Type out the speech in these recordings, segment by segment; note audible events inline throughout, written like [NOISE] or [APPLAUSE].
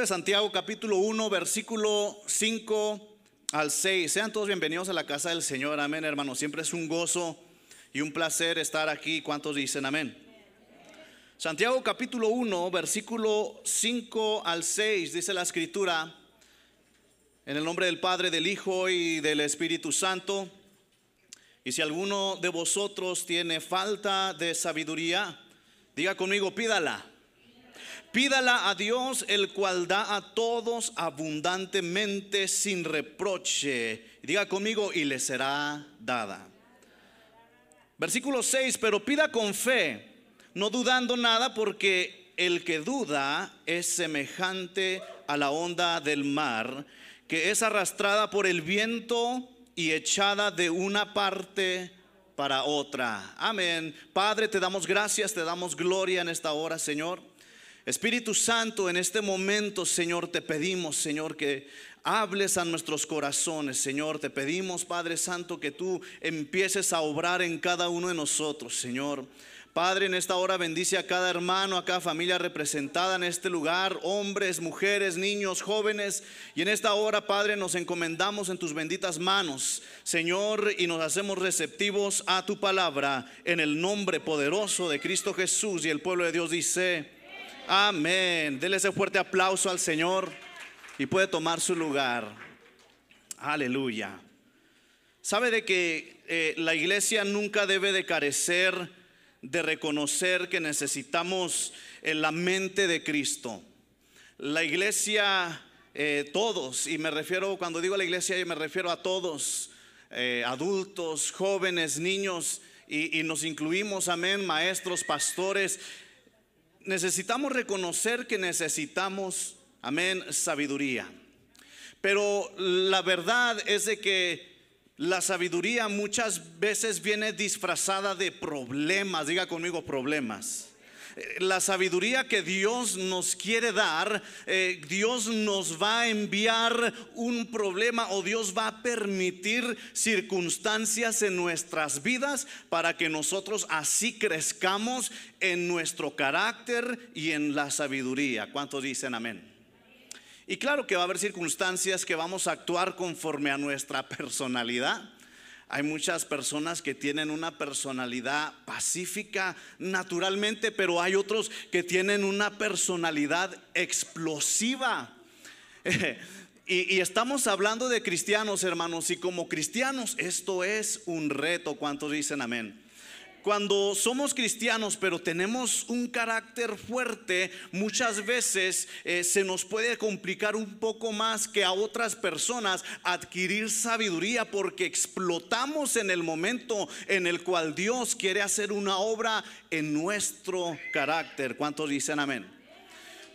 De Santiago capítulo 1, versículo 5 al 6. Sean todos bienvenidos a la casa del Señor. Amén, hermanos. Siempre es un gozo y un placer estar aquí. ¿Cuántos dicen amén? Santiago capítulo 1, versículo 5 al 6, dice la escritura, en el nombre del Padre, del Hijo y del Espíritu Santo. Y si alguno de vosotros tiene falta de sabiduría, diga conmigo, pídala. Pídala a Dios, el cual da a todos abundantemente sin reproche. Diga conmigo, y le será dada. Versículo 6, pero pida con fe, no dudando nada, porque el que duda es semejante a la onda del mar, que es arrastrada por el viento y echada de una parte para otra. Amén. Padre, te damos gracias, te damos gloria en esta hora, Señor. Espíritu Santo, en este momento, Señor, te pedimos, Señor, que hables a nuestros corazones, Señor. Te pedimos, Padre Santo, que tú empieces a obrar en cada uno de nosotros, Señor. Padre, en esta hora bendice a cada hermano, a cada familia representada en este lugar, hombres, mujeres, niños, jóvenes. Y en esta hora, Padre, nos encomendamos en tus benditas manos, Señor, y nos hacemos receptivos a tu palabra en el nombre poderoso de Cristo Jesús. Y el pueblo de Dios dice, Amén. Dele ese fuerte aplauso al Señor y puede tomar su lugar. Aleluya. ¿Sabe de que eh, la iglesia nunca debe de carecer de reconocer que necesitamos en la mente de Cristo? La iglesia, eh, todos, y me refiero, cuando digo la iglesia, me refiero a todos, eh, adultos, jóvenes, niños, y nos incluimos, amén, maestros, pastores, necesitamos reconocer que necesitamos, amén, sabiduría. Pero la verdad es de que la sabiduría muchas veces viene disfrazada de problemas, diga conmigo problemas la sabiduría que Dios nos quiere dar, eh, Dios nos va a enviar un problema o Dios va a permitir circunstancias en nuestras vidas para que nosotros así crezcamos en nuestro carácter y en la sabiduría. ¿Cuántos dicen amén? Y claro que va a haber circunstancias que vamos a actuar conforme a nuestra [LAUGHS] personalidad. Hay muchas personas que tienen una personalidad pacífica naturalmente, pero hay otros que tienen una personalidad explosiva. [LAUGHS] y, estamos hablando de cristianos, hermanos, y como cristianos esto es un reto. ¿Cuántos dicen amén? Cuando somos cristianos pero tenemos un carácter fuerte, muchas veces eh, se nos puede complicar un poco más que a otras personas adquirir sabiduría porque explotamos en el momento en el cual Dios quiere hacer una obra en nuestro carácter. ¿Cuántos dicen amén?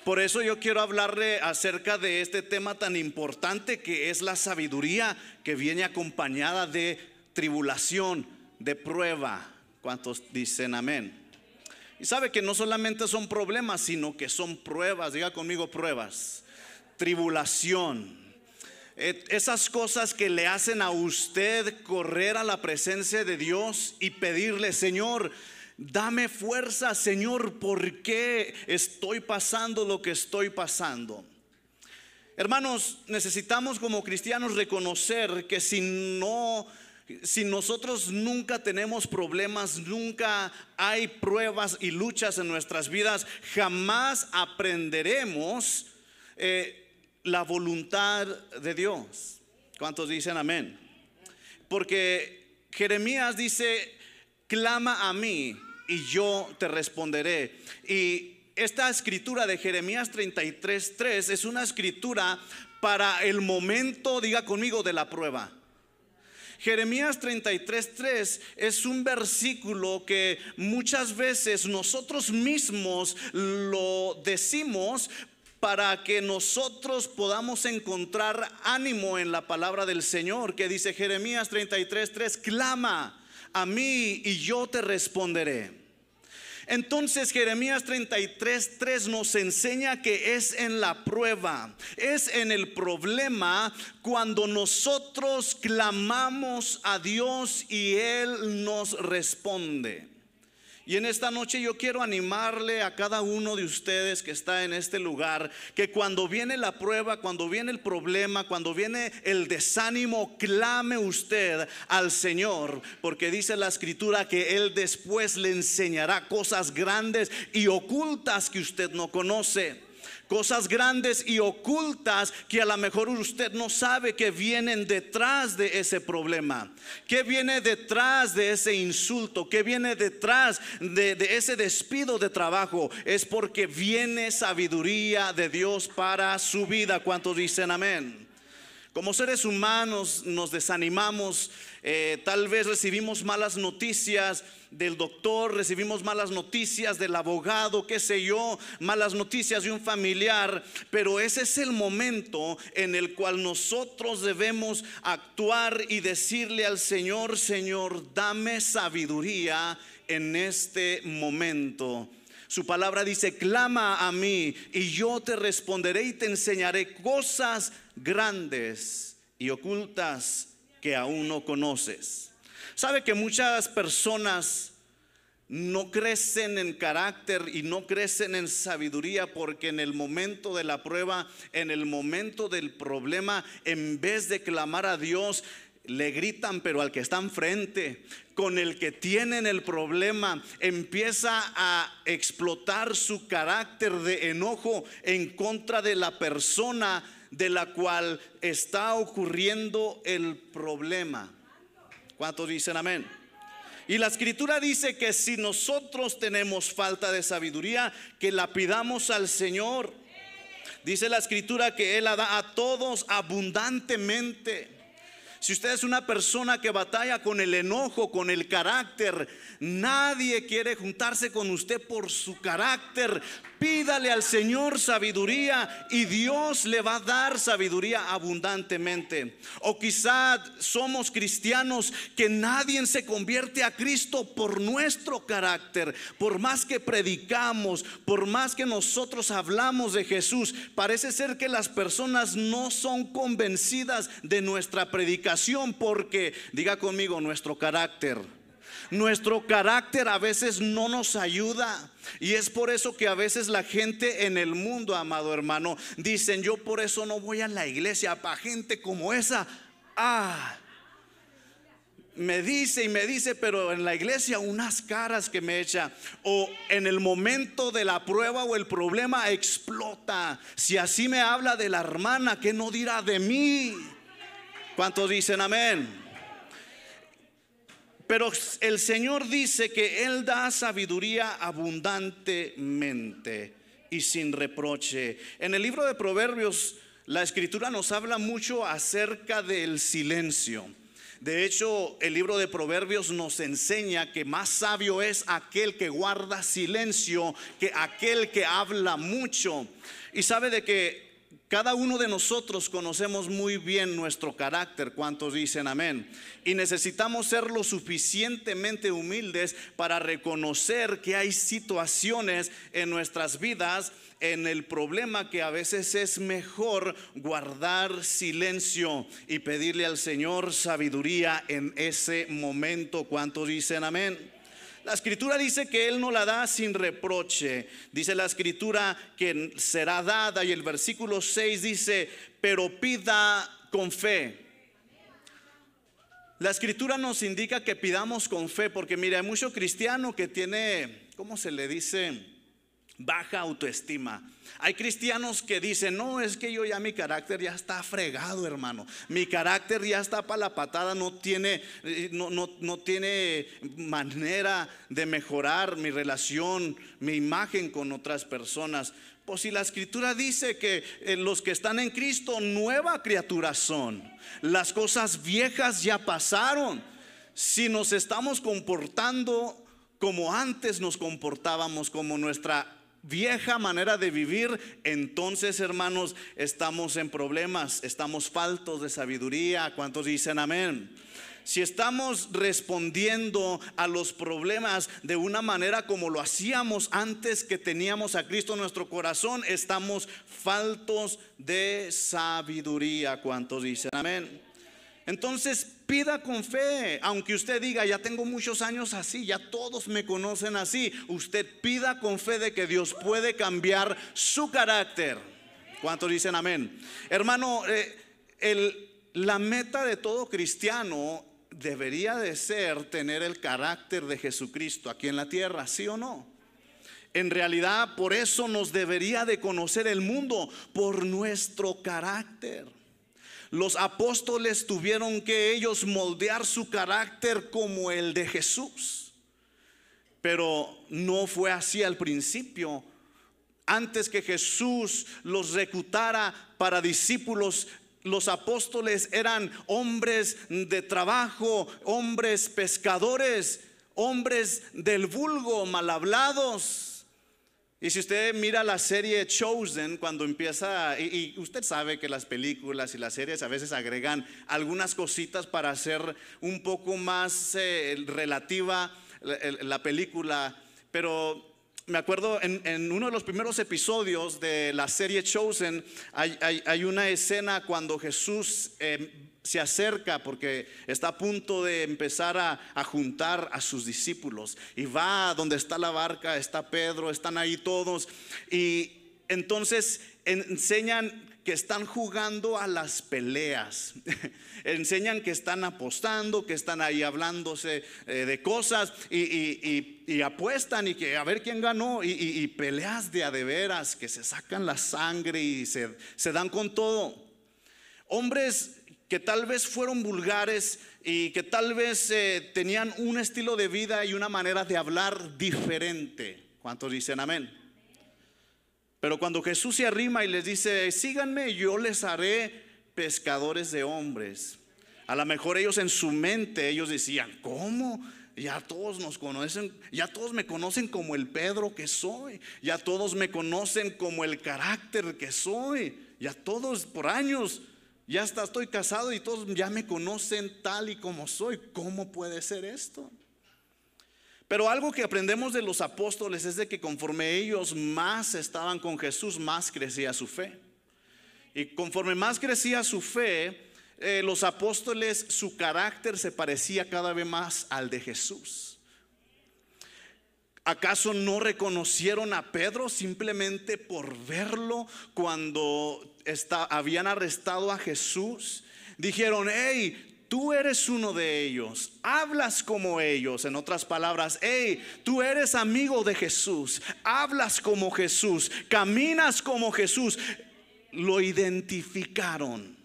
Por eso yo quiero hablarle acerca de este tema tan importante que es la sabiduría que viene acompañada de tribulación, de prueba, ¿Cuántos dicen amén? Y sabe que no solamente son problemas, sino que son pruebas. Diga conmigo pruebas. Tribulación. Esas cosas que le hacen a usted correr a la presencia de Dios y pedirle, Señor, dame fuerza, Señor, ¿por qué estoy pasando lo que estoy pasando? Hermanos, necesitamos como cristianos reconocer que si no si nosotros nunca tenemos problemas, nunca hay pruebas y luchas en nuestras vidas, jamás aprenderemos eh, la voluntad de Dios. ¿Cuántos dicen amén? Porque Jeremías dice, clama a mí y yo te responderé. Y esta escritura de Jeremías 33.3 es una escritura para el momento, diga conmigo, de la prueba. Jeremías 33:3 es un versículo que muchas veces nosotros mismos lo decimos para que nosotros podamos encontrar ánimo en la palabra del Señor, que dice Jeremías 33:3, clama a mí y yo te responderé. Entonces Jeremías 33, 3 nos enseña que es en la prueba, es en el problema cuando nosotros clamamos a Dios y Él nos responde. Y en esta noche yo quiero animarle a cada uno de ustedes que está en este lugar, que cuando viene la prueba, cuando viene el problema, cuando viene el desánimo, clame usted al Señor, porque dice la escritura que Él después le enseñará cosas grandes y ocultas que usted no conoce cosas grandes y ocultas que a lo mejor usted no sabe que vienen detrás de ese problema, que viene detrás de ese insulto, que viene detrás de, ese despido de trabajo. Es porque viene sabiduría de Dios para su vida. ¿Cuántos dicen amén? Como seres humanos nos desanimamos, eh, tal vez recibimos malas noticias del doctor, recibimos malas noticias del abogado, qué sé yo, malas noticias de un familiar, pero ese es el momento en el cual nosotros debemos actuar y decirle al Señor, Señor, dame sabiduría en este momento. Su palabra dice, clama a mí y yo te responderé y te enseñaré cosas grandes y ocultas que aún no conoces. Sabe que muchas personas no crecen en carácter y no crecen en sabiduría porque en el momento de la prueba, en el momento del problema, en vez de clamar a Dios, le gritan, pero al que está enfrente, con el que tienen el problema, empieza a explotar su carácter de enojo en contra de la persona de la cual está ocurriendo el problema. ¿Cuántos dicen amén? Y la escritura dice que si nosotros tenemos falta de sabiduría, que la pidamos al Señor. Dice la escritura que Él la da a todos abundantemente. Si usted es una persona que batalla con el enojo, con el carácter, nadie quiere juntarse con usted por su carácter. Pídale al Señor sabiduría y Dios le va a dar sabiduría abundantemente. O quizá somos cristianos que nadie se convierte a Cristo por nuestro carácter. Por más que predicamos, por más que nosotros hablamos de Jesús, parece ser que las personas no son convencidas de nuestra predicación porque, diga conmigo, nuestro carácter nuestro carácter a veces no nos ayuda. Y es por eso que a veces la gente en el mundo, amado hermano, dicen, yo por eso no voy a la iglesia, para gente como esa. Ah, me dice y me dice, pero en la iglesia unas caras que me echa. O en el momento de la prueba o el problema explota. Si así me habla de la hermana, ¿qué no dirá de mí? ¿Cuántos dicen amén? Pero el Señor dice que Él da sabiduría abundantemente y sin reproche. En el libro de Proverbios, la escritura nos habla mucho acerca del silencio. De hecho, el libro de Proverbios nos enseña que más sabio es aquel que guarda silencio que aquel que habla mucho. Y sabe de que cada uno de nosotros conocemos muy bien nuestro carácter, ¿cuántos dicen amén? Y necesitamos ser lo suficientemente humildes para reconocer que hay situaciones en nuestras vidas, en el problema que a veces es mejor guardar silencio y pedirle al Señor sabiduría en ese momento, ¿cuántos dicen amén? La escritura dice que Él no la da sin reproche. Dice la escritura que será dada y el versículo 6 dice, pero pida con fe. La escritura nos indica que pidamos con fe, porque mire, hay mucho cristiano que tiene, ¿cómo se le dice? Baja autoestima. Hay cristianos que dicen, no, es que yo ya mi carácter ya está fregado, hermano. Mi carácter ya está para la patada, no tiene, eh, no, no, tiene manera de mejorar mi relación, mi imagen con otras personas. Pues si la escritura dice que eh, los que están en Cristo nueva criatura son, las cosas viejas ya pasaron. Si nos estamos comportando como antes nos comportábamos, como nuestra vieja manera de vivir, entonces hermanos, estamos en problemas, estamos faltos de sabiduría. ¿Cuántos dicen amén? Si estamos respondiendo a los problemas de una manera como lo hacíamos antes que teníamos a Cristo en nuestro corazón, estamos faltos de sabiduría. ¿Cuántos dicen amén? Entonces pida con fe, aunque usted diga, ya tengo muchos años así, ya todos me conocen así, usted pida con fe de que Dios puede cambiar su carácter. ¿Cuántos dicen amén? Hermano, eh, la meta de todo cristiano debería de ser tener el carácter de Jesucristo aquí en la tierra, ¿sí o no? En realidad, por eso nos debería de conocer el mundo, por nuestro carácter. Los apóstoles tuvieron que ellos moldear su carácter como el de Jesús. Pero no fue así al principio. Antes que Jesús los reclutara para discípulos, los apóstoles eran hombres de trabajo, hombres pescadores, hombres del vulgo, mal hablados y si usted mira la serie Chosen, cuando empieza, y, usted sabe que las películas y las series a veces agregan algunas cositas para hacer un poco más eh, relativa la, película, pero me acuerdo en, uno de los primeros episodios de la serie Chosen, hay, una escena cuando Jesús eh, se acerca porque está a punto de empezar a, juntar a sus discípulos y va a donde está la barca, está Pedro, están ahí todos y entonces enseñan que están jugando a las peleas. [LAUGHS] Enseñan que están apostando, que están ahí hablándose eh, de cosas y, apuestan y que a ver quién ganó y, peleas de a de veras que se sacan la sangre y se, se dan con todo. Hombres que tal vez fueron vulgares y que tal vez eh, tenían un estilo de vida y una manera de hablar diferente. ¿Cuántos dicen amén? Pero cuando Jesús se arrima y les dice, síganme, yo les haré pescadores de hombres. A lo mejor ellos en su mente, ellos decían, ¿cómo? Ya todos nos conocen, ya todos me conocen como el Pedro que soy, ya todos me conocen como el carácter que soy, ya todos por años ya estoy casado y todos ya me conocen tal y como soy. ¿Cómo puede ser esto? Pero algo que aprendemos de los apóstoles es de que conforme ellos más estaban con Jesús, más crecía su fe. Y conforme más crecía su fe, eh, los apóstoles, su carácter se parecía cada vez más al de Jesús. ¿Acaso no reconocieron a Pedro simplemente por verlo cuando habían arrestado a Jesús, dijeron, hey, tú eres uno de ellos, hablas como ellos, en otras palabras, hey, tú eres amigo de Jesús, hablas como Jesús, caminas como Jesús, lo identificaron.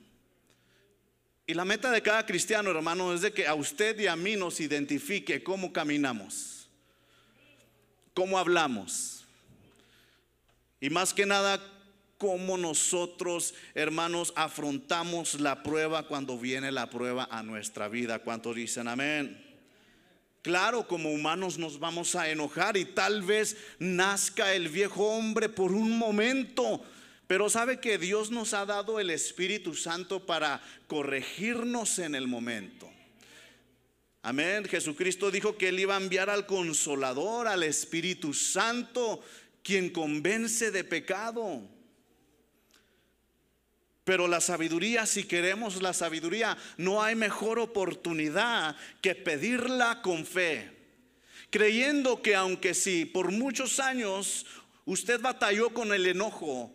Y la meta de cada cristiano, hermano, es de que a usted y a mí nos identifique cómo caminamos, cómo hablamos. Y más que nada, cómo nosotros, hermanos, afrontamos la prueba cuando viene la prueba a nuestra vida. ¿Cuántos dicen amén? Claro, como humanos nos vamos a enojar y tal vez nazca el viejo hombre por un momento. Pero sabe que Dios nos ha dado el Espíritu Santo para corregirnos en el momento. Amén. Jesucristo dijo que Él iba a enviar al consolador, al Espíritu Santo, quien convence de pecado. Pero la sabiduría, si queremos la sabiduría, no hay mejor oportunidad que pedirla con fe. Creyendo que aunque si por muchos años usted batalló con el enojo,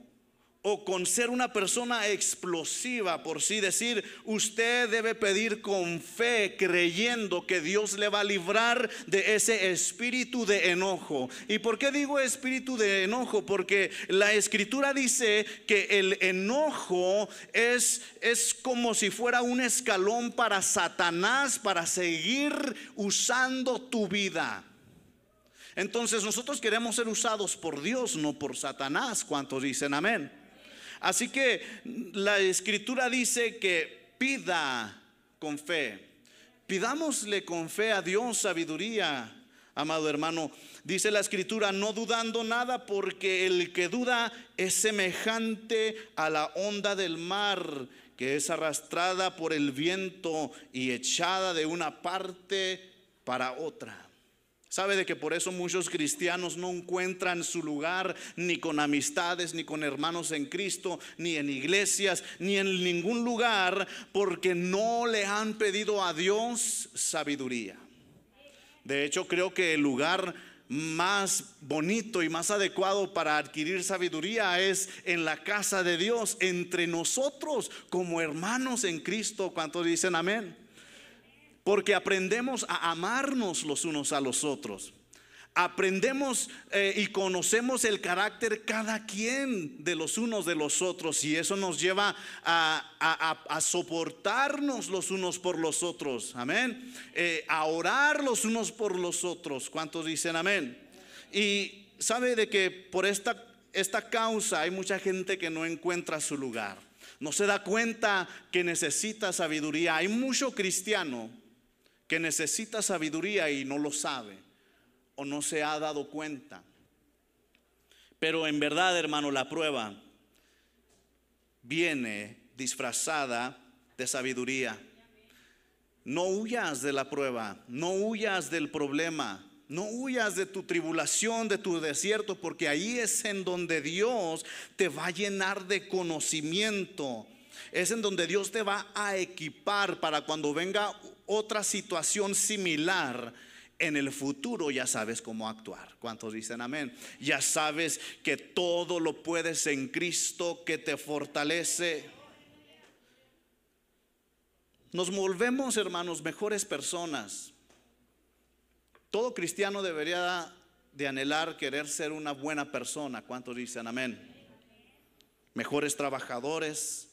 o con ser una persona explosiva, por sí decir, usted debe pedir con fe, creyendo que Dios le va a librar de ese espíritu de enojo. ¿Y por qué digo espíritu de enojo? Porque la escritura dice que el enojo es, es como si fuera un escalón para Satanás, para seguir usando tu vida. Entonces nosotros queremos ser usados por Dios, no por Satanás. ¿Cuántos dicen amén? Así que la escritura dice que pida con fe. Pidámosle con fe a Dios sabiduría, amado hermano. Dice la escritura, no dudando nada, porque el que duda es semejante a la onda del mar, que es arrastrada por el viento y echada de una parte para otra. Sabe de que por eso muchos cristianos no encuentran su lugar ni con amistades, ni con hermanos en Cristo, ni en iglesias, ni en ningún lugar, porque no le han pedido a Dios sabiduría. De hecho, creo que el lugar más bonito y más adecuado para adquirir sabiduría es en la casa de Dios, entre nosotros como hermanos en Cristo. ¿Cuántos dicen amén? Porque aprendemos a amarnos los unos a los otros. Aprendemos eh, y conocemos el carácter cada quien de los unos de los otros y eso nos lleva a, soportarnos los unos por los otros, amén, eh, a orar los unos por los otros. ¿Cuántos dicen amén? Y sabe de que por esta, esta causa hay mucha gente que no encuentra su lugar, no se da cuenta que necesita sabiduría. Hay mucho cristiano que necesita sabiduría y no lo sabe o no se ha dado cuenta. Pero en verdad, hermano, la prueba viene disfrazada de sabiduría. No huyas de la prueba, no huyas del problema, no huyas de tu tribulación, de tu desierto, porque ahí es en donde Dios te va a llenar de conocimiento. Es en donde Dios te va a equipar para cuando venga otra situación similar, en el futuro ya sabes cómo actuar. ¿Cuántos dicen amén? Ya sabes que todo lo puedes en Cristo que te fortalece. Nos volvemos, hermanos, mejores personas. Todo cristiano debería de anhelar querer ser una buena persona. ¿Cuántos dicen amén? Mejores trabajadores,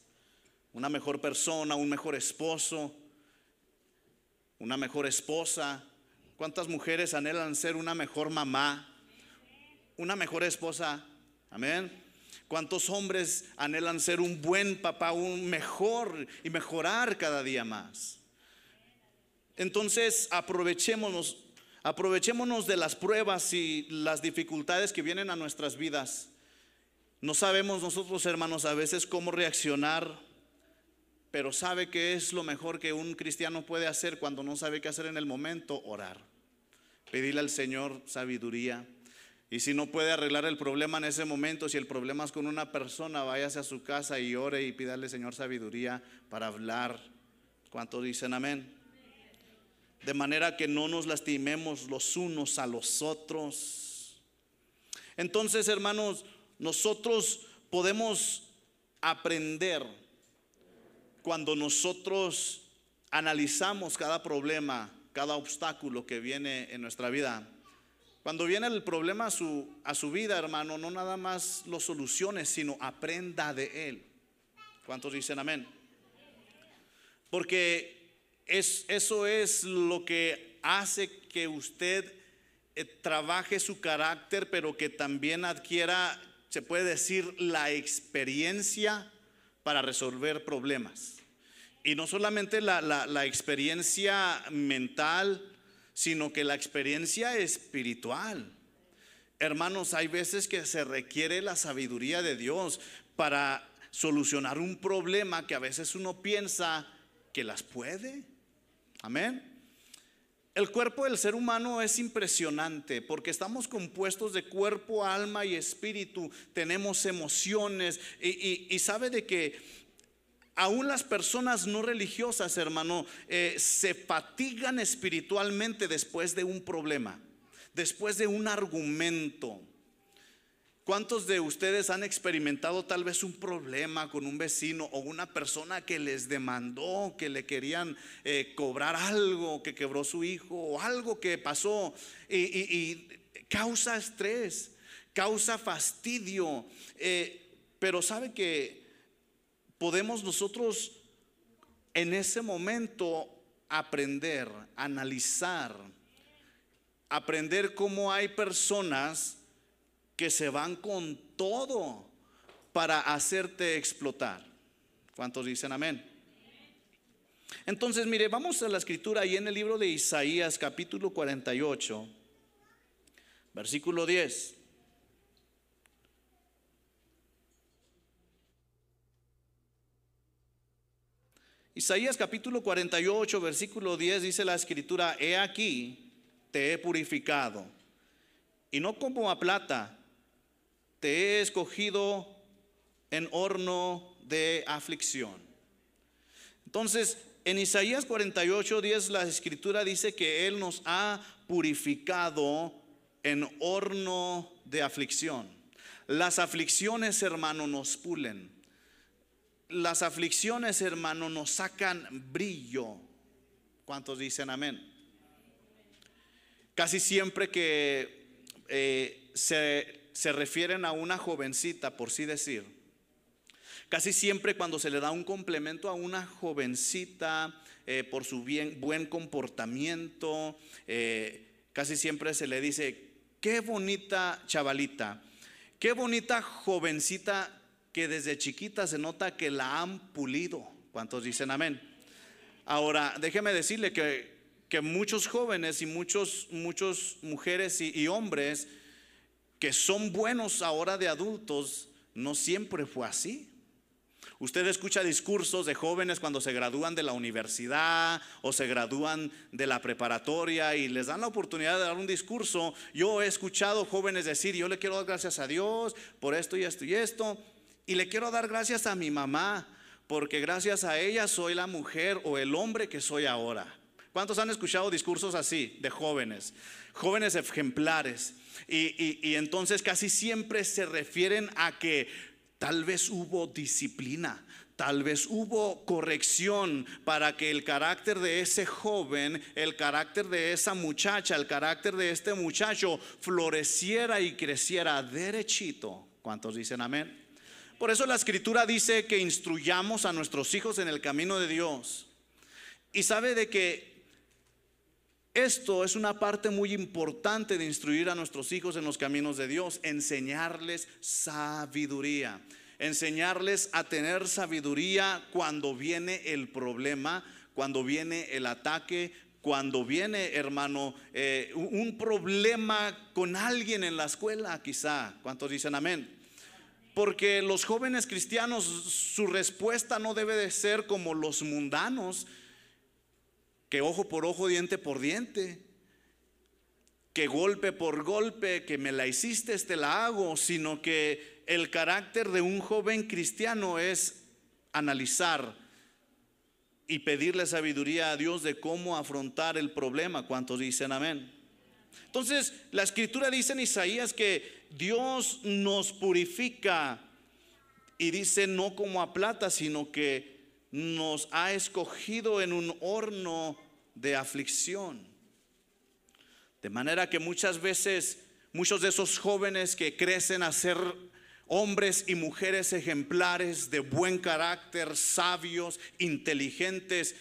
una mejor persona, un mejor esposo una mejor esposa. ¿Cuántas mujeres anhelan ser una mejor mamá? Una mejor esposa. Amén. ¿Cuántos hombres anhelan ser un buen papá, un mejor y mejorar cada día más? Entonces aprovechémonos, aprovechémonos de las pruebas y las dificultades que vienen a nuestras vidas. No sabemos nosotros, hermanos, a veces cómo reaccionar pero sabe que es lo mejor que un cristiano puede hacer cuando no sabe qué hacer en el momento, orar. Pedirle al Señor sabiduría. Y si no puede arreglar el problema en ese momento, si el problema es con una persona, váyase a su casa y ore y pídale Señor sabiduría para hablar. ¿Cuántos dicen amén? De manera que no nos lastimemos los unos a los otros. Entonces, hermanos, nosotros podemos aprender cuando nosotros analizamos cada problema, cada obstáculo que viene en nuestra vida, cuando viene el problema a su, vida, hermano, no nada más lo solucione, sino aprenda de él. ¿Cuántos dicen amén? Porque es, eso es lo que hace que usted eh, trabaje su carácter, pero que también adquiera, se puede decir, la experiencia para resolver problemas. Y no solamente la, experiencia mental, sino que la experiencia espiritual. Hermanos, hay veces que se requiere la sabiduría de Dios para solucionar un problema que a veces uno piensa que las puede. Amén. El cuerpo del ser humano es impresionante porque estamos compuestos de cuerpo, alma y espíritu. Tenemos emociones y, sabe de que Aún las personas no religiosas, hermano, eh, se fatigan espiritualmente después de un problema, después de un argumento. ¿Cuántos de ustedes han experimentado tal vez un problema con un vecino o una persona que les demandó, que le querían eh, cobrar algo, que quebró su hijo o algo que pasó y, causa estrés, causa fastidio? Eh, pero sabe que podemos nosotros en ese momento aprender, analizar, aprender cómo hay personas que se van con todo para hacerte explotar. ¿Cuántos dicen amén? Entonces, mire, vamos a la escritura ahí en el libro de Isaías capítulo 48, versículo 10. Isaías capítulo 48, versículo 10 dice la escritura, he aquí, te he purificado, y no como a plata, te he escogido en horno de aflicción. Entonces, en Isaías 48, 10, la escritura dice que Él nos ha purificado en horno de aflicción. Las aflicciones, hermano, nos pulen. Las aflicciones, hermano, nos sacan brillo. ¿Cuántos dicen amén? Casi siempre que eh, se, se refieren a una jovencita, por sí decir, Casi siempre cuando se le da un complemento a una jovencita eh, por su bien, buen comportamiento, eh, casi siempre se le dice, qué bonita chavalita, qué bonita jovencita que desde chiquita se nota que la han pulido. ¿Cuántos dicen amén? Ahora, déjeme decirle que, que muchos jóvenes y muchos, muchos mujeres y, y hombres que son buenos ahora de adultos, no siempre fue así. Usted escucha discursos de jóvenes cuando se gradúan de la universidad o se gradúan de la preparatoria y les dan la oportunidad de dar un discurso. Yo he escuchado jóvenes decir, yo le quiero dar gracias a Dios por esto y esto y esto. Y le quiero dar gracias a mi mamá porque gracias a ella soy la mujer o el hombre que soy ahora. ¿Cuántos han escuchado discursos así de jóvenes? Jóvenes ejemplares. Y, y entonces casi siempre se refieren a que Tal vez hubo disciplina, tal vez hubo corrección para que el carácter de ese joven, el carácter de esa muchacha, el carácter de este muchacho floreciera y creciera derechito. ¿Cuántos dicen amén? Por eso la escritura dice que instruyamos a nuestros hijos en el camino de Dios. Y sabe de que esto es una parte muy importante de instruir a nuestros hijos en los caminos de Dios, enseñarles sabiduría, enseñarles a tener sabiduría cuando viene el problema, cuando viene el ataque, cuando viene, hermano, eh, un problema con alguien en la escuela, quizá. ¿Cuántos dicen amén? Porque los jóvenes cristianos, su respuesta no debe de ser como los mundanos, que ojo por ojo, diente por diente, que golpe por golpe, que me la hiciste, te la hago, sino que el carácter de un joven cristiano es analizar y pedirle sabiduría a Dios de cómo afrontar el problema. ¿Cuántos dicen amén? Entonces, la escritura dice en Isaías que Dios nos purifica y dice no como a plata, sino que nos ha escogido en un horno de aflicción. De manera que muchas veces muchos de esos jóvenes que crecen a ser hombres y mujeres ejemplares de buen carácter, sabios, inteligentes,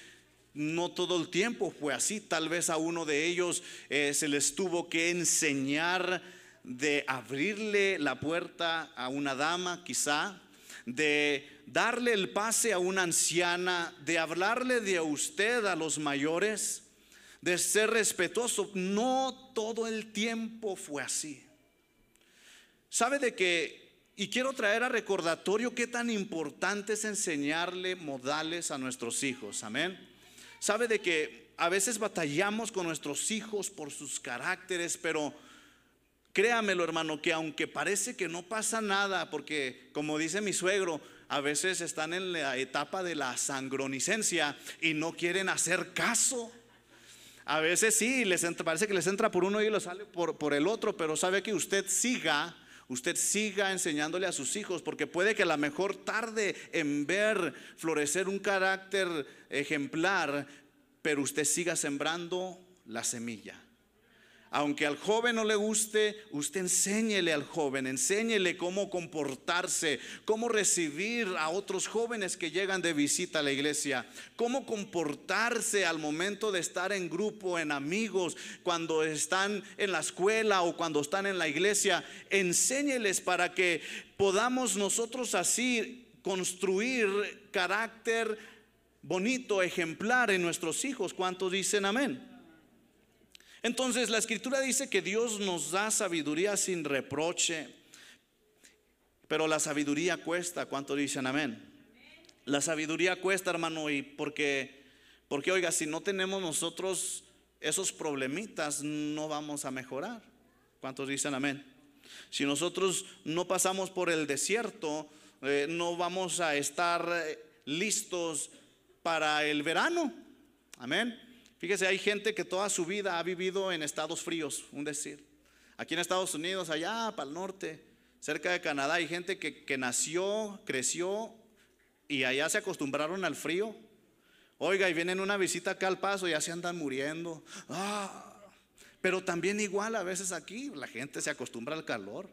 no todo el tiempo fue así. Tal vez a uno de ellos eh, se les tuvo que enseñar de abrirle la puerta a una dama, quizá, de darle el pase a una anciana, de hablarle de usted a los mayores, de ser respetuoso. No todo el tiempo fue así. ¿Sabe de que, y quiero traer a recordatorio qué tan importante es enseñarle modales a nuestros hijos? Amén. ¿Sabe de que a veces batallamos con nuestros hijos por sus caracteres, pero Créamelo, hermano, que aunque parece que no pasa nada, porque como dice mi suegro, a veces están en la etapa de la sangronicencia y no quieren hacer caso. A veces sí, les parece que les entra por uno y lo sale por, por el otro, pero sabe que usted siga, usted siga enseñándole a sus hijos, porque puede que a lo mejor tarde en ver florecer un carácter ejemplar, pero usted siga sembrando la semilla. Aunque al joven no le guste, usted enséñele al joven, enséñele cómo comportarse, cómo recibir a otros jóvenes que llegan de visita a la iglesia, cómo comportarse al momento de estar en grupo, en amigos, cuando están en la escuela o cuando están en la iglesia. Enséñeles para que podamos nosotros así construir carácter bonito, ejemplar en nuestros hijos. ¿Cuántos dicen amén? Entonces la escritura dice que Dios nos da sabiduría sin reproche, pero la sabiduría cuesta. ¿Cuánto dicen amén? La sabiduría cuesta, hermano, y porque, porque oiga, si no tenemos nosotros esos problemitas no vamos a mejorar. ¿Cuántos dicen amén? Si nosotros no pasamos por el desierto, eh, no vamos a estar eh, listos para el verano. Amén. Fíjese, hay gente que toda su vida ha vivido en estados fríos, un decir. Aquí en Estados Unidos, allá para el norte, cerca de Canadá, hay gente que, que nació, creció y allá se acostumbraron al frío. Oiga, y vienen una visita acá al paso, ya se andan muriendo. Ah, pero también igual a veces aquí la gente se acostumbra al calor.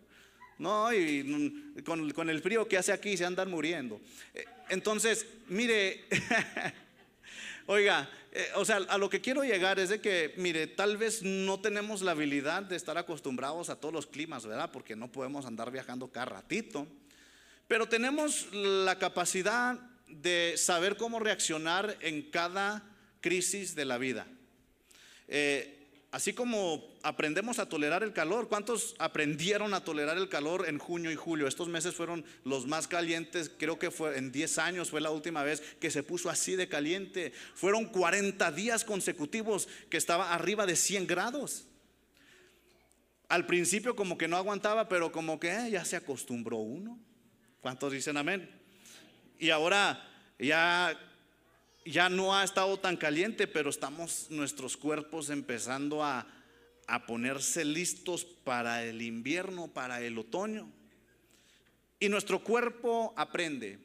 No, y con, el frío que hace aquí se andan muriendo. Eh, entonces, mire, [LAUGHS] oiga, eh, o sea, a lo que quiero llegar es de que, mire, tal vez no tenemos la habilidad de estar acostumbrados a todos los climas, ¿verdad? Porque no podemos andar viajando cada ratito. Pero tenemos la capacidad de saber cómo reaccionar en cada crisis de la vida. Eh, así como aprendemos a tolerar el calor, ¿cuántos aprendieron a tolerar el calor en junio y julio? Estos meses fueron los más calientes, creo que fue en 10 años, fue la última vez que se puso así de caliente. Fueron 40 días consecutivos que estaba arriba de 100 grados. Al principio como que no aguantaba, pero como que eh, ya se acostumbró uno. ¿Cuántos dicen amén? Y ahora ya ya no ha estado tan caliente, pero estamos nuestros cuerpos empezando a, ponerse listos para el invierno, para el otoño. Y nuestro cuerpo aprende,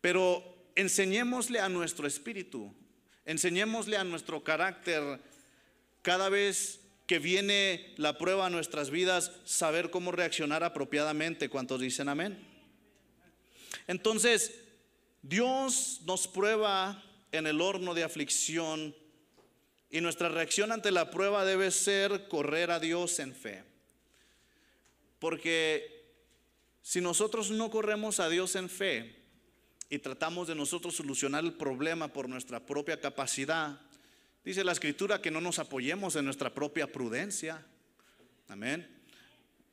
pero enseñémosle a nuestro espíritu, enseñémosle a nuestro carácter cada vez que viene la prueba a nuestras vidas, saber cómo reaccionar apropiadamente. ¿Cuántos dicen amén? Entonces, Dios nos prueba en el horno de aflicción y nuestra reacción ante la prueba debe ser correr a Dios en fe. Porque si nosotros no corremos a Dios en fe y tratamos de nosotros solucionar el problema por nuestra propia capacidad, dice la escritura que no nos apoyemos en nuestra propia prudencia. Amén.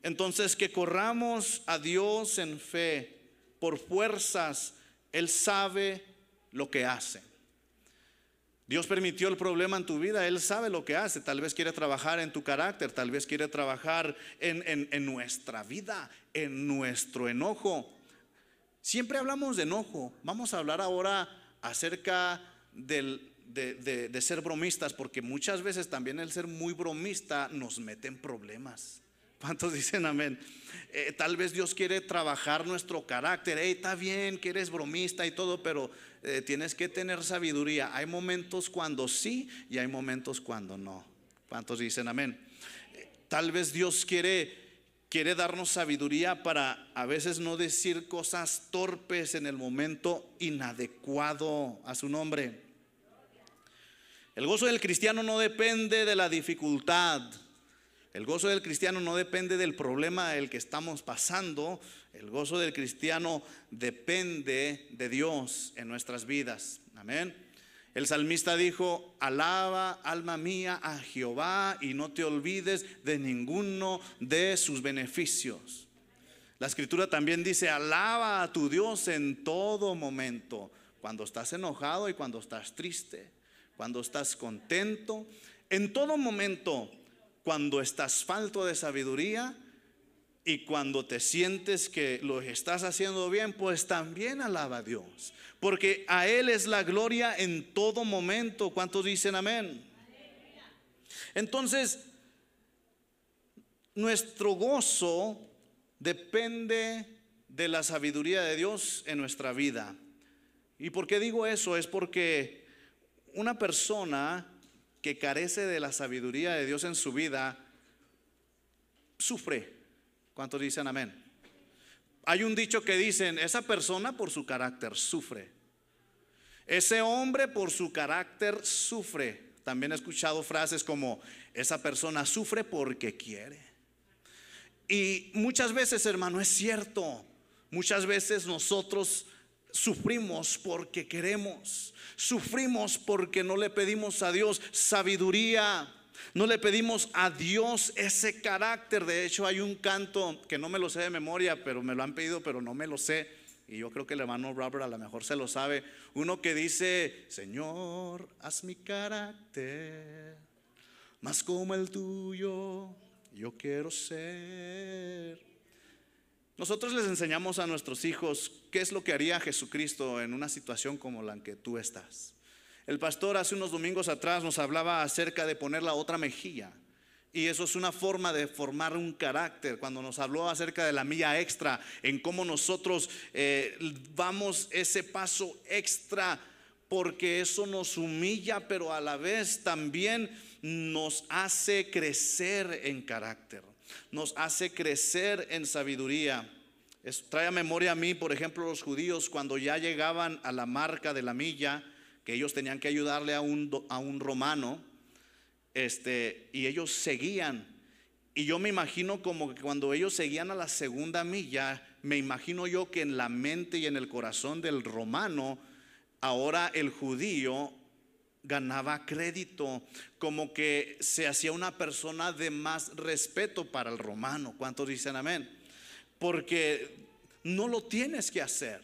Entonces que corramos a Dios en fe por fuerzas. Él sabe lo que hace. Dios permitió el problema en tu vida, Él sabe lo que hace. Tal vez quiere trabajar en tu carácter, tal vez quiere trabajar en, nuestra vida, en nuestro enojo. Siempre hablamos de enojo. Vamos a hablar ahora acerca de, de, ser bromistas, porque muchas veces también el ser muy bromista nos mete en problemas. ¿Cuántos [LAUGHS] dicen amén? Eh, tal vez Dios quiere trabajar nuestro carácter. Hey, está bien que eres bromista y todo, pero eh, tienes que tener sabiduría. Hay momentos cuando sí y hay momentos cuando no. ¿Cuántos dicen amén? Eh, tal vez Dios quiere quiere darnos sabiduría para a veces no decir cosas torpes en el momento inadecuado a su nombre. El gozo del cristiano no depende de la dificultad. El gozo del cristiano no depende del problema el que estamos pasando. El gozo del cristiano depende de Dios en nuestras vidas. Amén. El salmista dijo, alaba alma mía a Jehová y no te olvides de ninguno de sus beneficios. La escritura también dice, alaba a tu Dios en todo momento, cuando estás enojado y cuando estás triste, cuando estás contento, en todo momento cuando estás falto de sabiduría y cuando te sientes que lo estás haciendo bien, pues también alaba a Dios. Porque a Él es la gloria en todo momento. ¿Cuántos dicen amén? Entonces, nuestro gozo depende de la sabiduría de Dios en nuestra vida. ¿Y por qué digo eso? Es porque una persona que carece de la sabiduría de Dios en su vida, sufre. ¿Cuántos dicen amén? Hay un dicho que dicen, esa persona por su carácter sufre. Ese hombre por su carácter sufre. También he escuchado frases como, esa persona sufre porque quiere. Y muchas veces, hermano, es cierto. Muchas veces nosotros sufrimos porque queremos. Sufrimos porque no le pedimos a Dios sabiduría. No le pedimos a Dios ese carácter. De hecho, hay un canto que no me lo sé de memoria, pero me lo han pedido, pero no me lo sé. Y yo creo que el hermano Robert a lo mejor se lo sabe. Uno que dice, Señor, haz mi carácter más como el tuyo yo quiero ser. Nosotros les enseñamos a nuestros hijos qué es lo que haría Jesucristo en una situación como la en que tú estás. El pastor hace unos domingos atrás nos hablaba acerca de poner la otra mejilla. Y eso es una forma de formar un carácter. Cuando nos habló acerca de la milla extra, en cómo nosotros eh, vamos ese paso extra, porque eso nos humilla, pero a la vez también nos hace crecer en carácter, nos hace crecer en sabiduría. trae a memoria a mí, por ejemplo, los judíos cuando ya llegaban a la marca de la milla, que ellos tenían que ayudarle a un, a un romano, este, y ellos seguían. Y yo me imagino como que cuando ellos seguían a la segunda milla, me imagino yo que en la mente y en el corazón del romano, ahora el judío ganaba crédito, como que se hacía una persona de más respeto para el romano. ¿Cuántos dicen amén? Porque no lo tienes que hacer.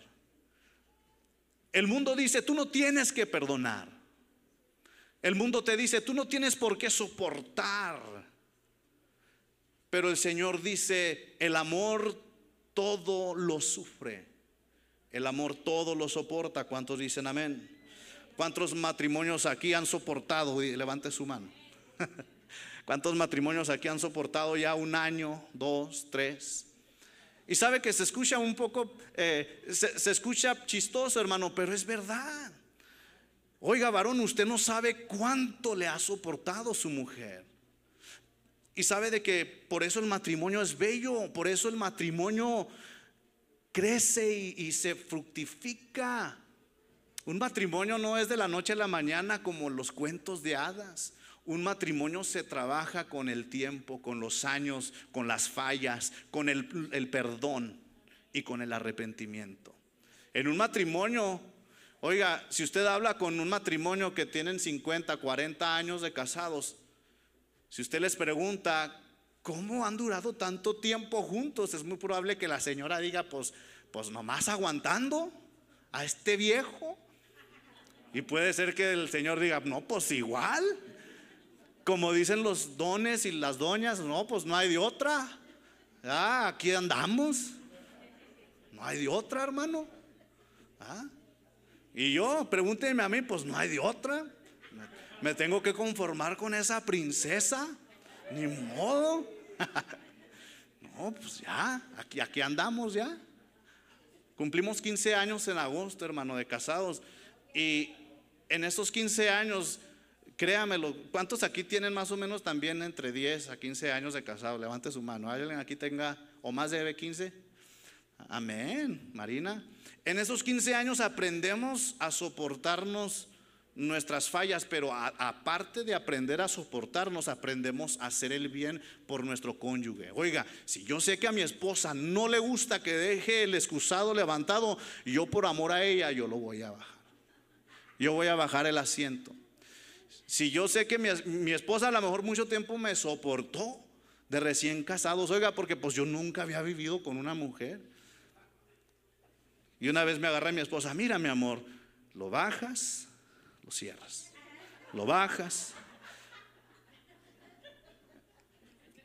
El mundo dice, tú no tienes que perdonar. El mundo te dice, tú no tienes por qué soportar. Pero el Señor dice, el amor todo lo sufre. El amor todo lo soporta. ¿Cuántos dicen amén? ¿Cuántos matrimonios aquí han soportado? levante su mano. [LAUGHS] ¿Cuántos matrimonios aquí han soportado ya un año, dos, tres? Y sabe que se escucha un poco, eh, se, escucha chistoso, hermano, pero es verdad. Oiga, varón, usted no sabe cuánto le ha soportado su mujer. Y sabe de que por eso el matrimonio es bello, por eso el matrimonio crece y se fructifica. Un matrimonio no es de la noche a la mañana como los cuentos de hadas. Un matrimonio se trabaja con el tiempo, con los años, con las fallas, con el, perdón y con el arrepentimiento. En un matrimonio, oiga, si usted habla con un matrimonio que tienen 50, 40 años de casados, si usted les pregunta, ¿cómo han durado tanto tiempo juntos? Es muy probable que la señora diga, pues, pues nomás aguantando a este viejo. Y puede ser que el Señor diga, no, pues igual. Como dicen los dones y las doñas, no, pues no hay de otra. Ah, aquí andamos. No hay de otra, hermano. ¿Ah? Y yo, pregúnteme a mí, pues no hay de otra. Me tengo que conformar con esa princesa. Ni modo. [LAUGHS] no, pues ya, aquí, aquí andamos ya. Cumplimos 15 años en agosto, hermano, de casados. Y en esos 15 años, créamelo, ¿cuántos aquí tienen más o menos también entre 10 a 15 años de casado? Levante su mano. ¿Alguien aquí tenga o más de 15? Amén, Marina. En esos 15 años aprendemos a soportarnos nuestras fallas, pero aparte de aprender a soportarnos, aprendemos a hacer el bien por nuestro cónyuge. Oiga, si yo sé que a mi esposa no le gusta que deje el excusado levantado, yo por amor a ella, yo lo voy a bajar yo voy a bajar el asiento. Si yo sé que mi, esposa a lo mejor mucho tiempo me soportó de recién casados, oiga, porque pues yo nunca había vivido con una mujer. Y una vez me agarré a mi esposa, mira mi amor, lo bajas, lo cierras, lo bajas.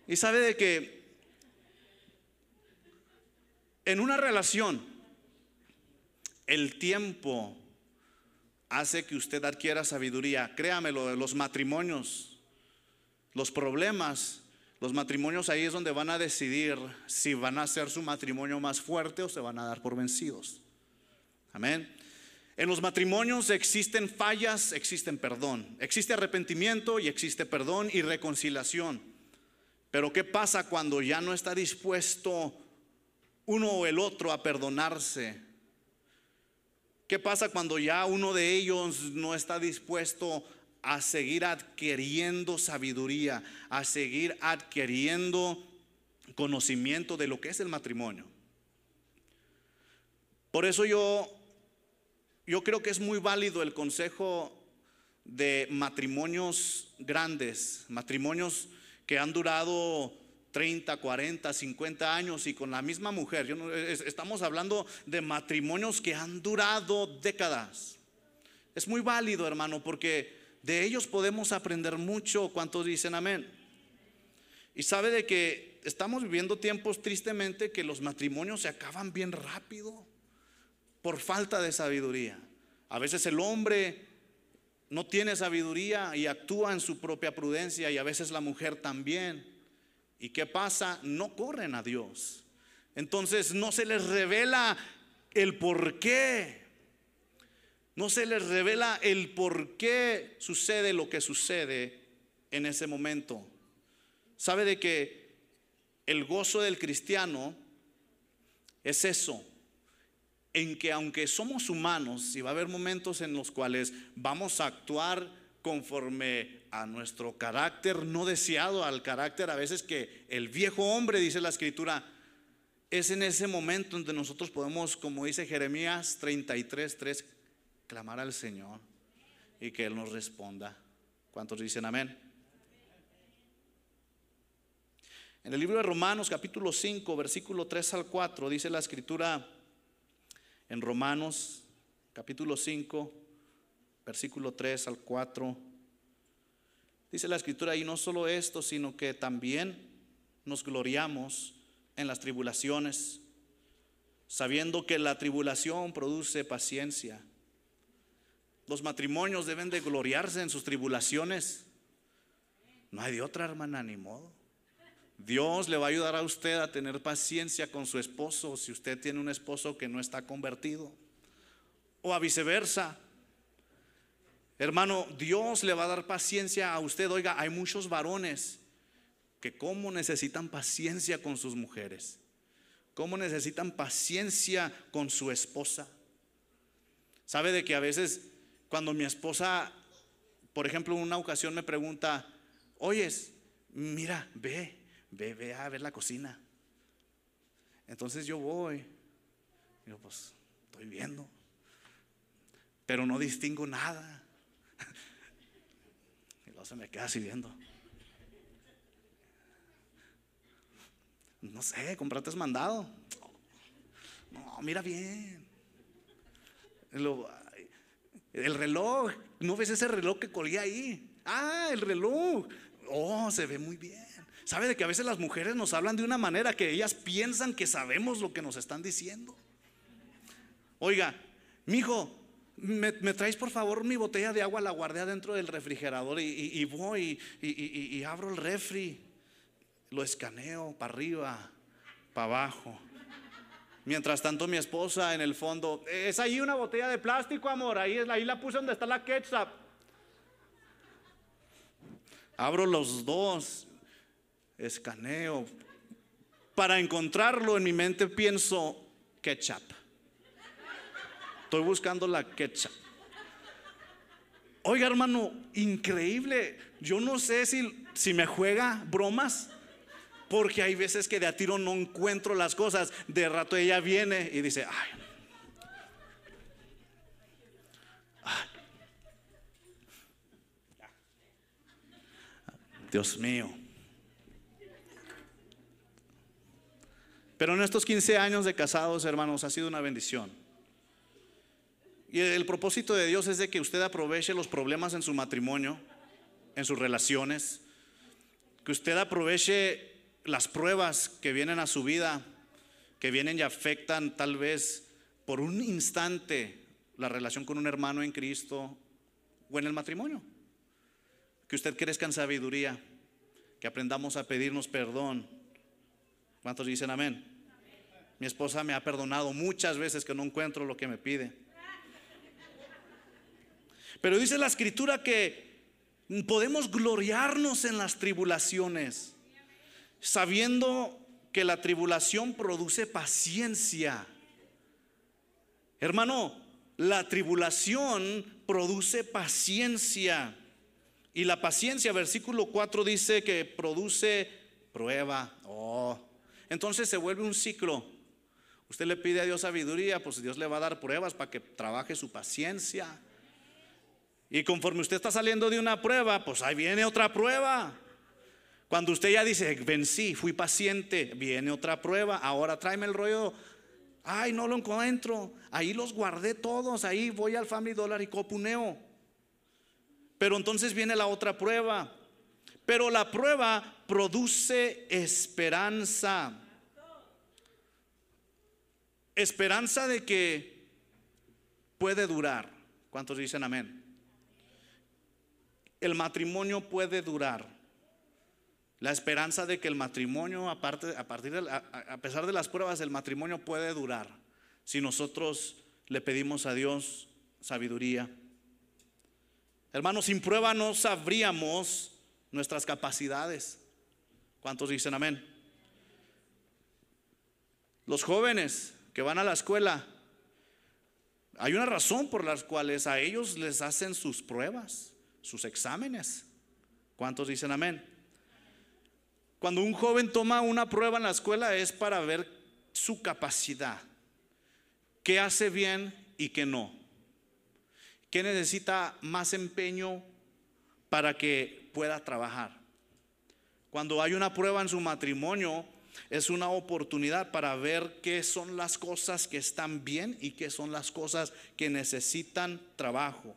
Y sabe de que en una relación el tiempo hace que usted adquiera sabiduría. Créamelo, los matrimonios, los problemas, los matrimonios ahí es donde van a decidir si van a hacer su matrimonio más fuerte o se van a dar por vencidos. Amén. En los matrimonios existen fallas, existen perdón, existe arrepentimiento y existe perdón y reconciliación. Pero ¿qué pasa cuando ya no está dispuesto uno o el otro a perdonarse? ¿Qué pasa cuando ya uno de ellos no está dispuesto a seguir adquiriendo sabiduría, a seguir adquiriendo conocimiento de lo que es el matrimonio? Por eso yo yo creo que es muy válido el consejo de matrimonios grandes, matrimonios que han durado 30, 40, 50 años y con la misma mujer. Yo estamos hablando de matrimonios que han durado décadas. Es muy válido, hermano, porque de ellos podemos aprender mucho. ¿Cuántos dicen amén? Y sabe de que estamos viviendo tiempos tristemente que los matrimonios se acaban bien rápido por falta de sabiduría. A veces el hombre no tiene sabiduría y actúa en su propia prudencia y a veces la mujer también. ¿Y qué pasa? No corren a Dios. Entonces no se les revela el por qué. No se les revela el por qué sucede lo que sucede en ese momento. Sabe de que el gozo del cristiano es eso, en que aunque somos humanos y va a haber momentos en los cuales vamos a actuar conforme a nuestro carácter no deseado, al carácter a veces que el viejo hombre, dice la escritura, es en ese momento donde nosotros podemos, como dice Jeremías 33, 3, clamar al Señor y que Él nos responda. ¿Cuántos dicen amén? En el libro de Romanos capítulo 5, versículo 3 al 4, dice la escritura en Romanos capítulo 5, versículo 3 al 4. Dice la escritura, y no solo esto, sino que también nos gloriamos en las tribulaciones, sabiendo que la tribulación produce paciencia. Los matrimonios deben de gloriarse en sus tribulaciones. No hay de otra hermana ni modo. Dios le va a ayudar a usted a tener paciencia con su esposo si usted tiene un esposo que no está convertido. O a viceversa. Hermano, Dios le va a dar paciencia a usted. Oiga, hay muchos varones que cómo necesitan paciencia con sus mujeres. Cómo necesitan paciencia con su esposa. Sabe de que a veces cuando mi esposa, por ejemplo, en una ocasión me pregunta, oyes, mira, ve, ve, ve a ver la cocina. Entonces yo voy, yo pues estoy viendo, pero no distingo nada. Se me queda así viendo. No sé, comprate mandado. No, mira bien. el reloj, ¿no ves ese reloj que colgué ahí? Ah, el reloj. Oh, se ve muy bien. ¿Sabe de que a veces las mujeres nos hablan de una manera que ellas piensan que sabemos lo que nos están diciendo? Oiga, mijo, ¿me, traes por favor mi botella de agua? La guardé dentro del refrigerador y, voy y, abro el refri, lo escaneo para arriba, para abajo. Mientras tanto mi esposa en el fondo, es ahí una botella de plástico, amor, ahí, ahí la puse donde está la ketchup. Abro los dos escaneo. Para encontrarlo en mi mente pienso ketchup. Estoy buscando la ketchup. Oiga, hermano, increíble. Yo no sé si, si me juega bromas. Porque hay veces que de a tiro no encuentro las cosas. De rato ella viene y dice, ay. Dios mío. Pero en estos 15 años de casados, hermanos, ha sido una bendición. Y el propósito de Dios es de que usted aproveche los problemas en su matrimonio, en sus relaciones, que usted aproveche las pruebas que vienen a su vida, que vienen y afectan tal vez por un instante la relación con un hermano en Cristo o en el matrimonio. Que usted crezca en sabiduría, que aprendamos a pedirnos perdón, ¿Cuántos dicen amén? Mi esposa me ha perdonado muchas veces que no encuentro lo que me pide. Pero dice la escritura que podemos gloriarnos en las tribulaciones, sabiendo que la tribulación produce paciencia. Hermano, la tribulación produce paciencia. Y la paciencia, versículo 4 dice que produce prueba. Oh, entonces se vuelve un ciclo. Usted le pide a Dios sabiduría, pues Dios le va a dar pruebas para que trabaje su paciencia. Y conforme usted está saliendo de una prueba, pues ahí viene otra prueba. Cuando usted ya dice, vencí, fui paciente, viene otra prueba, ahora tráeme el rollo. Ay, no lo encuentro. Ahí los guardé todos, ahí voy al Family Dollar y copuneo. Pero entonces viene la otra prueba. Pero la prueba produce esperanza. Esperanza de que puede durar. ¿Cuántos dicen amén? El matrimonio puede durar. La esperanza de que el matrimonio, aparte, a, partir de, a, pesar de las pruebas, el matrimonio puede durar si nosotros le pedimos a Dios sabiduría. Hermanos, sin prueba no sabríamos nuestras capacidades. ¿Cuántos dicen amén? Los jóvenes que van a la escuela, hay una razón por las cuales a ellos les hacen sus pruebas, sus exámenes. ¿Cuántos dicen amén? Cuando un joven toma una prueba en la escuela es para ver su capacidad, qué hace bien y qué no, qué necesita más empeño para que pueda trabajar. Cuando hay una prueba en su matrimonio, es una oportunidad para ver qué son las cosas que están bien y qué son las cosas que necesitan trabajo.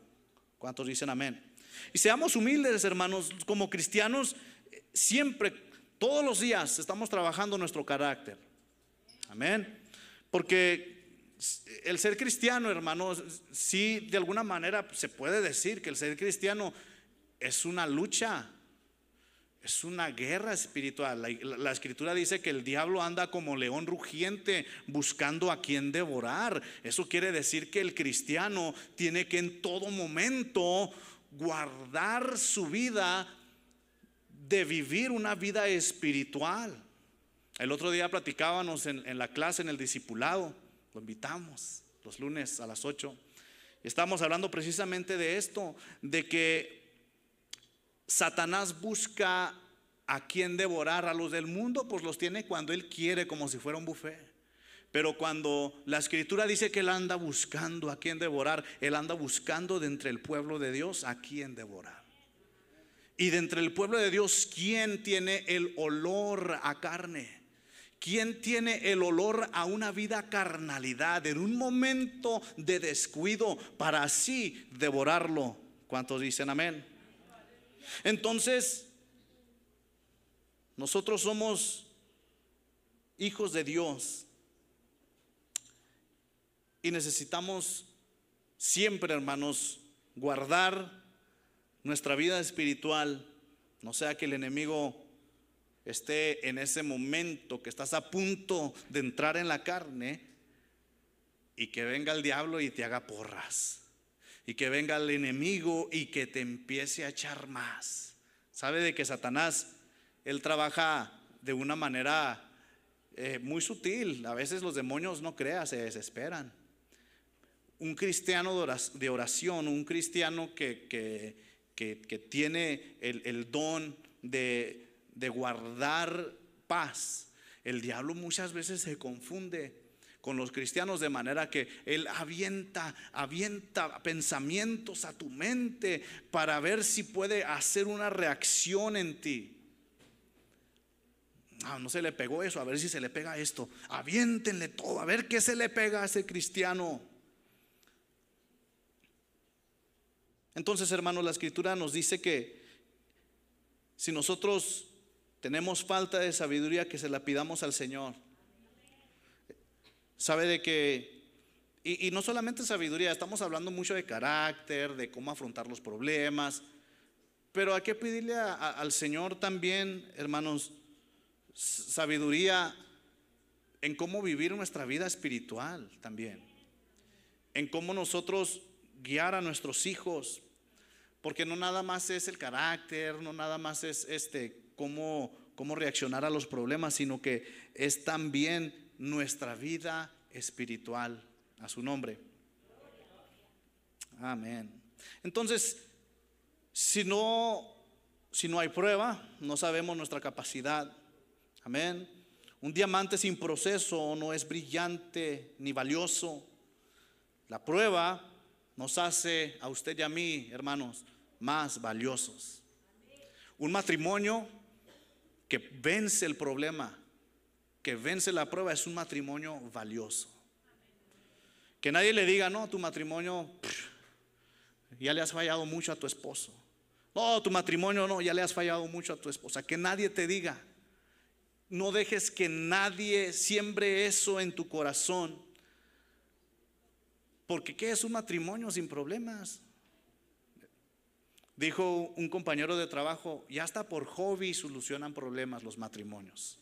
¿Cuántos dicen amén? Y seamos humildes, hermanos, como cristianos, siempre todos los días estamos trabajando nuestro carácter. Amén. Porque el ser cristiano, hermanos, sí de alguna manera se puede decir que el ser cristiano es una lucha, es una guerra espiritual. La, escritura dice que el diablo anda como león rugiente buscando a quien devorar. Eso quiere decir que el cristiano tiene que en todo momento guardar su vida de vivir una vida espiritual. El otro día platicábamos en, la clase, en el discipulado, lo invitamos los lunes a las 8. Estamos hablando precisamente de esto, de que Satanás busca a quien devorar, a los del mundo, pues los tiene cuando él quiere, como si fuera un buffet. Pero cuando la escritura dice que él anda buscando a quien devorar, él anda buscando de entre el pueblo de Dios a quien devorar. Y de entre el pueblo de Dios, ¿quién tiene el olor a carne? ¿Quién tiene el olor a una vida carnalidad en un momento de descuido para así devorarlo? ¿Cuántos dicen amén? Entonces, nosotros somos hijos de Dios y necesitamos siempre, hermanos, guardar nuestra vida espiritual, no sea que el enemigo esté en ese momento que estás a punto de entrar en la carne y que venga el diablo y te haga porras. Y que venga el enemigo y que te empiece a echar más. ¿Sabe de que Satanás, él trabaja de una manera eh, muy sutil? A veces los demonios no crean, se desesperan. Un cristiano de oración, un cristiano que, que que, tiene el, don de, de guardar paz. El diablo muchas veces se confunde con los cristianos de manera que él avienta, avienta pensamientos a tu mente para ver si puede hacer una reacción en ti. Ah, no se le pegó eso, a ver si se le pega esto. Aviéntenle todo, a ver qué se le pega a ese cristiano. Entonces, hermanos, la escritura nos dice que si nosotros tenemos falta de sabiduría, que se la pidamos al Señor. Sabe de que, y, no solamente sabiduría, estamos hablando mucho de carácter, de cómo afrontar los problemas, pero hay que pedirle al Señor también, hermanos, sabiduría en cómo vivir nuestra vida espiritual también, en cómo nosotros guiar a nuestros hijos, porque no nada más es el carácter, no nada más es este cómo, cómo reaccionar a los problemas, sino que es también nuestra vida espiritual a su nombre. Amén. Entonces, si no si no hay prueba, no sabemos nuestra capacidad. Amén. Un diamante sin proceso no es brillante ni valioso. La prueba nos hace a usted y a mí, hermanos, más valiosos. Un matrimonio que vence el problema, que vence la prueba, es un matrimonio valioso. Que nadie le diga, no, tu matrimonio ya le has fallado mucho a tu esposo. No, tu matrimonio no, ya le has fallado mucho a tu esposa. Que nadie te diga. No dejes que nadie siembre eso en tu corazón. Porque ¿qué es un matrimonio sin problemas? Dijo un compañero de trabajo, ya hasta por hobby solucionan problemas los matrimonios.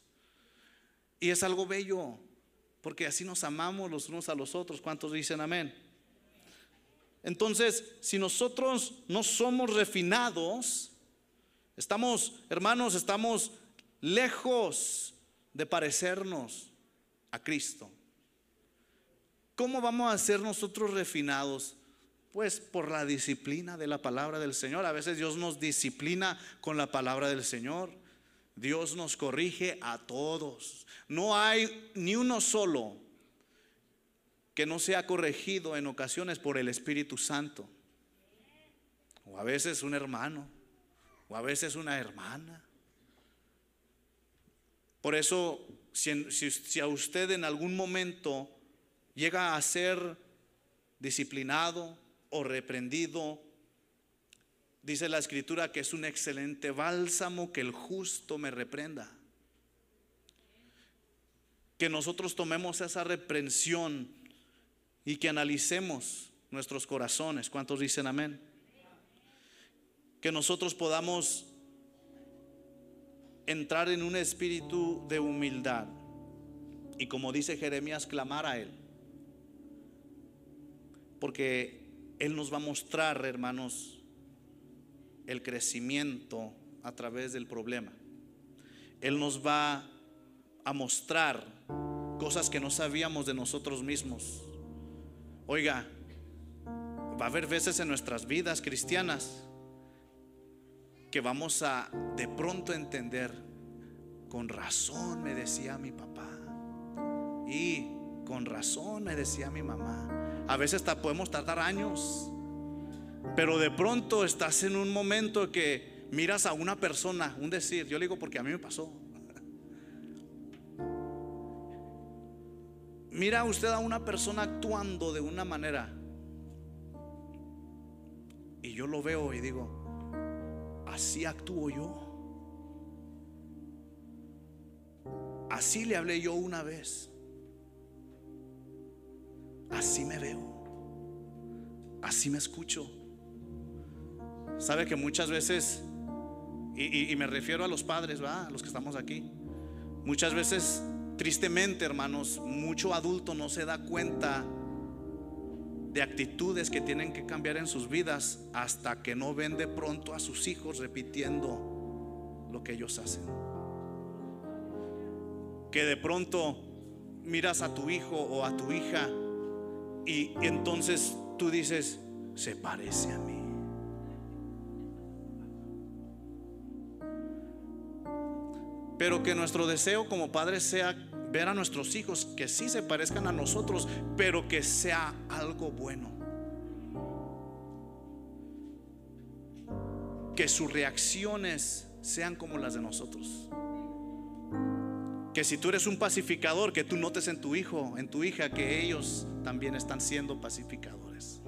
Y es algo bello, porque así nos amamos los unos a los otros. ¿Cuántos dicen amén? Entonces, si nosotros no somos refinados, estamos, hermanos, estamos lejos de parecernos a Cristo. ¿Cómo vamos a ser nosotros refinados? Pues por la disciplina de la palabra del Señor. A veces Dios nos disciplina con la palabra del Señor. Dios nos corrige a todos. No hay ni uno solo que no sea corregido en ocasiones por el Espíritu Santo. O a veces un hermano, o a veces una hermana. Por eso, si, a usted en algún momento llega a ser disciplinado o reprendido, dice la escritura que es un excelente bálsamo que el justo me reprenda. Que nosotros tomemos esa reprensión y que analicemos nuestros corazones. ¿Cuántos dicen amén? Que nosotros podamos entrar en un espíritu de humildad y como dice Jeremías, clamar a Él. Porque Él nos va a mostrar, hermanos, el crecimiento a través del problema. Él nos va a mostrar cosas que no sabíamos de nosotros mismos. Oiga, va a haber veces en nuestras vidas cristianas que vamos a de pronto entender, con razón me decía mi papá y con razón me decía mi mamá. A veces podemos tardar años, pero de pronto estás en un momento que miras a una persona, un decir, yo le digo porque a mí me pasó. Mira usted a una persona actuando de una manera. Y yo lo veo y digo, así actúo yo. Así le hablé yo una vez. Así me veo. Así me escucho. Sabe que muchas veces, y, me refiero a los padres, ¿va? a los que estamos aquí, muchas veces Tristemente, hermanos, mucho adulto no se da cuenta de actitudes que tienen que cambiar en sus vidas hasta que no ven de pronto a sus hijos repitiendo lo que ellos hacen. Que de pronto miras a tu hijo o a tu hija y entonces tú dices, se parece a mí. Pero que nuestro deseo como padres sea ver a nuestros hijos que sí se parezcan a nosotros, pero que sea algo bueno. Que sus reacciones sean como las de nosotros. Que si tú eres un pacificador, que tú notes en tu hijo, en tu hija, que ellos también están siendo pacificadores.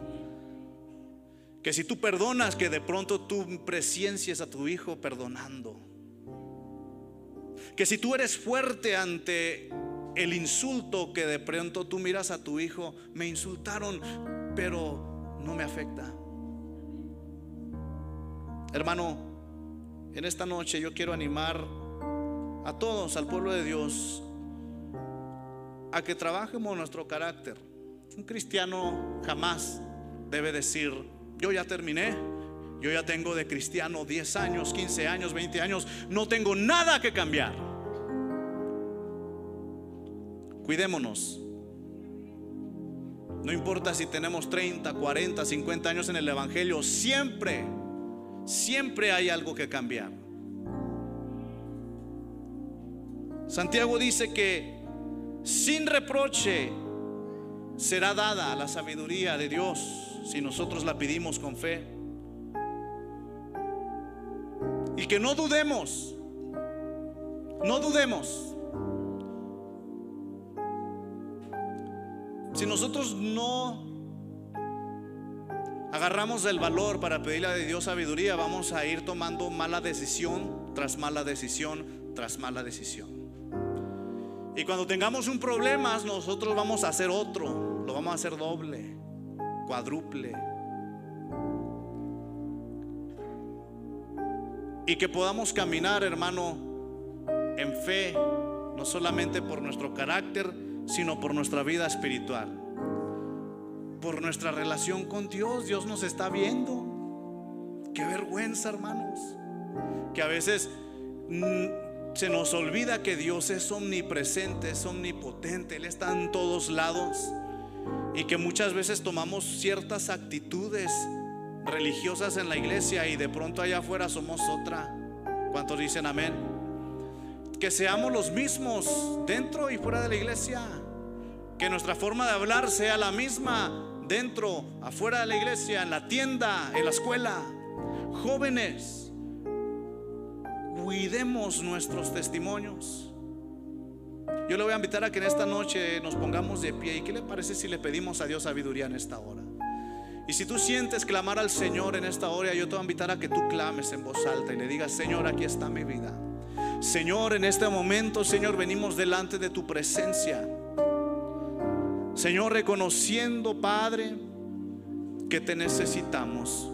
Que si tú perdonas, que de pronto tú presencias a tu hijo perdonando que si tú eres fuerte ante el insulto que de pronto tú miras a tu hijo, me insultaron, pero no me afecta. Hermano, en esta noche yo quiero animar a todos, al pueblo de Dios, a que trabajemos nuestro carácter. Un cristiano jamás debe decir, yo ya terminé, yo ya tengo de cristiano 10 años, 15 años, 20 años. No tengo nada que cambiar. Cuidémonos. No importa si tenemos 30, 40, 50 años en el Evangelio, siempre, siempre hay algo que cambiar. Santiago dice que sin reproche será dada la sabiduría de Dios si nosotros la pedimos con fe. Y que no dudemos, no dudemos. Si nosotros no agarramos el valor para pedirle a Dios sabiduría, vamos a ir tomando mala decisión tras mala decisión tras mala decisión. Y cuando tengamos un problema, nosotros vamos a hacer otro, lo vamos a hacer doble, cuádruple. Y que podamos caminar, hermano, en fe, no solamente por nuestro carácter, sino por nuestra vida espiritual. Por nuestra relación con Dios, Dios nos está viendo. Qué vergüenza, hermanos. Que a veces mm, se nos olvida que Dios es omnipresente, es omnipotente, Él está en todos lados. Y que muchas veces tomamos ciertas actitudes religiosas en la iglesia y de pronto allá afuera somos otra. ¿Cuántos dicen amén? Que seamos los mismos dentro y fuera de la iglesia. Que nuestra forma de hablar sea la misma dentro, afuera de la iglesia, en la tienda, en la escuela. Jóvenes, cuidemos nuestros testimonios. Yo le voy a invitar a que en esta noche nos pongamos de pie. ¿Y qué le parece si le pedimos a Dios sabiduría en esta hora? Y si tú sientes clamar al Señor en esta hora, yo te voy a invitar a que tú clames en voz alta y le digas, Señor, aquí está mi vida. Señor, en este momento, Señor, venimos delante de tu presencia. Señor, reconociendo, Padre, que te necesitamos.